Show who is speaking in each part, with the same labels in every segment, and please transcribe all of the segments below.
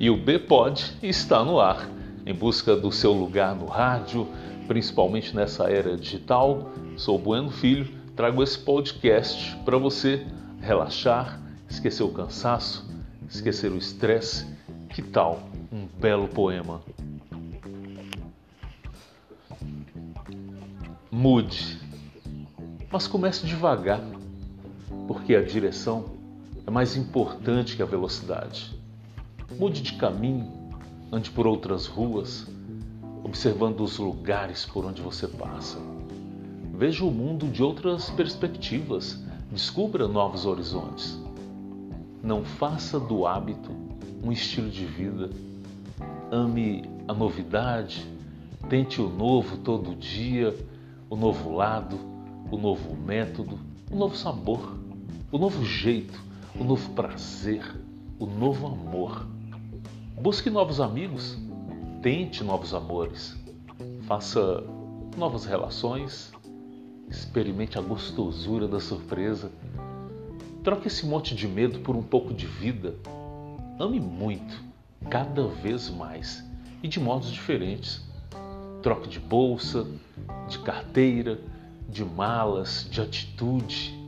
Speaker 1: E o B-Pod está no ar, em busca do seu lugar no rádio, principalmente nessa era digital. Sou Bueno Filho, trago esse podcast para você relaxar, esquecer o cansaço, esquecer o estresse. Que tal um belo poema? Mude, mas comece devagar, porque a direção é mais importante que a velocidade. Mude de caminho, ande por outras ruas, observando os lugares por onde você passa. Veja o mundo de outras perspectivas, descubra novos horizontes. Não faça do hábito um estilo de vida. Ame a novidade, tente o novo todo dia, o novo lado, o novo método, o novo sabor, o novo jeito, o novo prazer, o novo amor. Busque novos amigos, tente novos amores, faça novas relações, experimente a gostosura da surpresa. Troque esse monte de medo por um pouco de vida. Ame muito, cada vez mais e de modos diferentes. Troque de bolsa, de carteira, de malas, de atitude.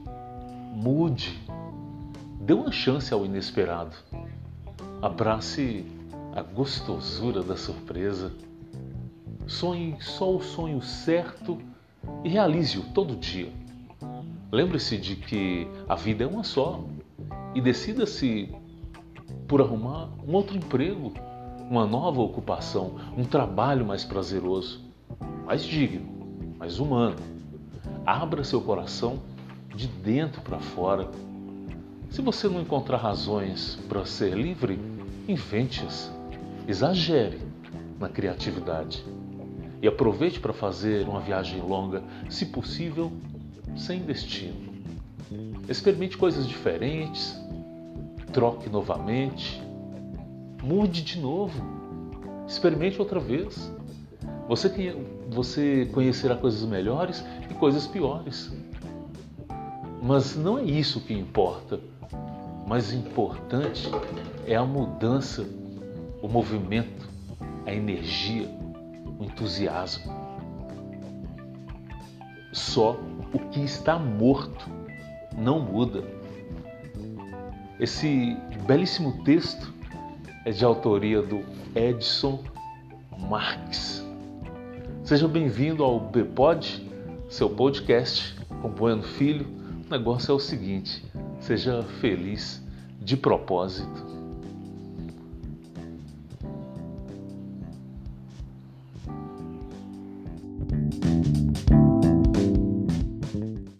Speaker 1: Mude. Dê uma chance ao inesperado. Abrace a gostosura da surpresa. Sonhe só o sonho certo e realize-o todo dia. Lembre-se de que a vida é uma só e decida-se por arrumar um outro emprego, uma nova ocupação, um trabalho mais prazeroso, mais digno, mais humano. Abra seu coração de dentro para fora. Se você não encontrar razões para ser livre, invente-as. Exagere na criatividade e aproveite para fazer uma viagem longa, se possível, sem destino. Experimente coisas diferentes, troque novamente, mude de novo, experimente outra vez. Você, você conhecerá coisas melhores e coisas piores. Mas não é isso que importa. Mais importante é a mudança o movimento, a energia, o entusiasmo. Só o que está morto não muda. Esse belíssimo texto é de autoria do Edson Marques. Seja bem-vindo ao Bpod, seu podcast com Bueno Filho. O negócio é o seguinte: seja feliz de propósito.